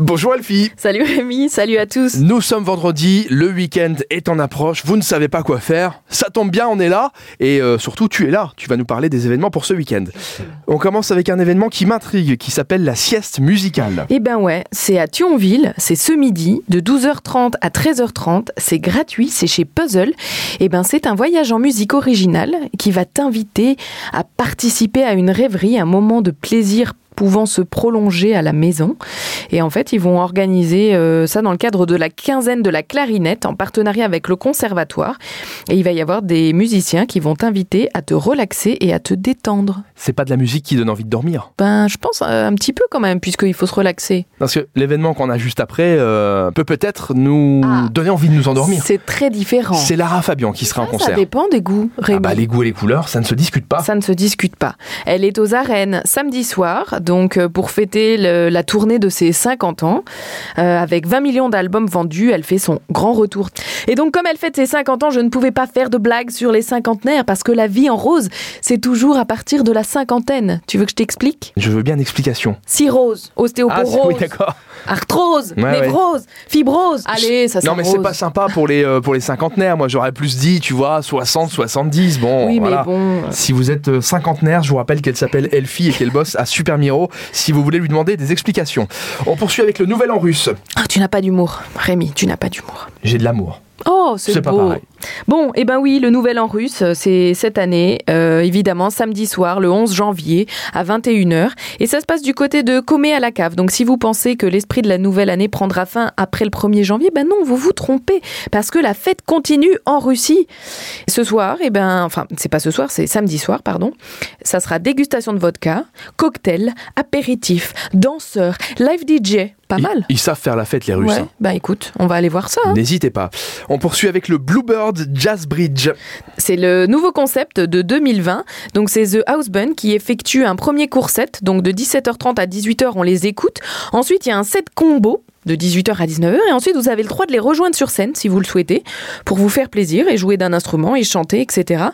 Bonjour Elfie Salut Rémi, salut à tous Nous sommes vendredi, le week-end est en approche, vous ne savez pas quoi faire, ça tombe bien, on est là, et euh, surtout tu es là, tu vas nous parler des événements pour ce week-end. On commence avec un événement qui m'intrigue, qui s'appelle la sieste musicale. Eh ben ouais, c'est à Thionville, c'est ce midi, de 12h30 à 13h30, c'est gratuit, c'est chez Puzzle. Eh ben c'est un voyage en musique originale qui va t'inviter à participer à une rêverie, un moment de plaisir pouvant se prolonger à la maison. Et en fait, ils vont organiser euh, ça dans le cadre de la quinzaine de la clarinette en partenariat avec le conservatoire. Et il va y avoir des musiciens qui vont t'inviter à te relaxer et à te détendre. C'est pas de la musique qui donne envie de dormir Ben, je pense euh, un petit peu quand même, puisqu'il faut se relaxer. Parce que l'événement qu'on a juste après euh, peut peut-être nous Ah. donner envie de nous endormir. C'est très différent. C'est Lara Fabian qui sera en Ça concert. dépend des goûts, Ah bah les goûts et les couleurs, ça ne se discute pas. Ça ne se discute pas. Elle est aux arènes samedi soir, donc euh, pour fêter le- la tournée de ses 50 ans. Euh, avec 20 millions d'albums vendus, elle fait son grand retour. Et donc comme elle fête ses 50 ans, je ne pouvais pas faire de blagues sur les cinquantenaires parce que la vie en rose, c'est toujours à partir de la cinquantaine. Tu veux que je t'explique? Je veux bien une explication. Cirrhose, Ah ostéoporose, oui d'accord. Arthrose, Ouais, ouais. névrose, fibrose. Allez, ça Non mais c'est pas sympa pour les, euh, pour les cinquantenaires, moi j'aurais plus dit, tu vois, 60, 70, bon Oui, voilà. mais bon. Si vous êtes euh, cinquantenaire, je vous rappelle qu'elle s'appelle Elfie et qu'elle bosse à Super Miro si vous voulez lui demander des explications. On poursuit avec le nouvel an russe. Ah, tu n'as pas d'humour, Rémi, tu n'as pas d'humour. J'ai de l'amour. Oh, c'est pas beau. pareil. Bon, eh ben oui, le Nouvel An russe, euh, c'est cette année, euh, évidemment, samedi soir, le 11 janvier, à 21h. Et ça se passe du côté de Comé à la cave. Donc si vous pensez que l'esprit de la nouvelle année prendra fin après le 1er janvier, ben non, vous vous trompez. Parce que la fête continue en Russie. Ce soir, eh ben, enfin, c'est pas ce soir, c'est samedi soir, pardon. Ça sera dégustation de vodka, cocktail, apéritif, danseurs, live DJ. Pas Ils- mal. Ils, savent faire la fête les Russes. Ouais, hein. bah écoute, on va aller voir ça. hein. N'hésitez pas. On poursuit avec le Bluebird Jazz Bridge. C'est le nouveau concept de 2020. Donc c'est The House Band qui effectue un premier court set. Donc de 17h30 à 18h, on les écoute. Ensuite, il y a un set combo de 18h à 19h et ensuite vous avez le droit de les rejoindre sur scène si vous le souhaitez pour vous faire plaisir et jouer d'un instrument et chanter etc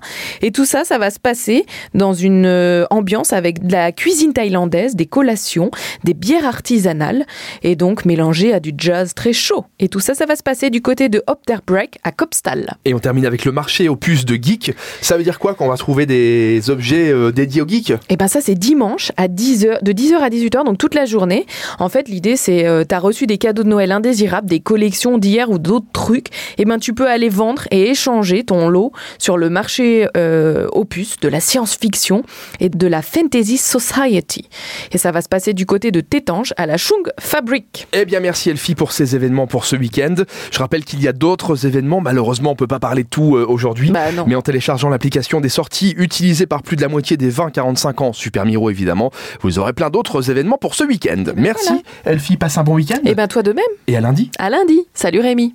et tout ça ça va se passer dans une euh, ambiance avec de la cuisine thaïlandaise des collations des bières artisanales et donc mélangé à du jazz très chaud. Et tout ça ça va se passer du côté de Opterbreak à Kopstal Et on termine avec le marché aux puces de geek. Ça veut dire quoi qu'on va trouver des objets euh, dédiés aux geeks Et ben ça c'est dimanche à 10h, de 10h à 18h, donc toute la journée. En fait l'idée c'est euh, t'as reçu des cadeaux de Noël indésirables, des collections d'hier ou d'autres trucs. Et ben tu peux aller vendre et échanger ton lot sur le marché euh, opus de la science-fiction et de la fantasy society. Et ça va se passer du côté de Tétange à la Chung Fabric. Eh bien, merci Elfie pour ces événements pour ce week-end. Je rappelle qu'il y a d'autres événements. Malheureusement, on peut pas parler de tout euh, aujourd'hui. Bah. Mais en téléchargeant l'application des sorties utilisée par plus de la moitié des 20-45 ans, Super Miro évidemment, vous aurez plein d'autres événements pour ce week-end. Merci Elfie, passe un bon week-end. Et ben toi de même. Et à lundi. À lundi. Salut Rémi.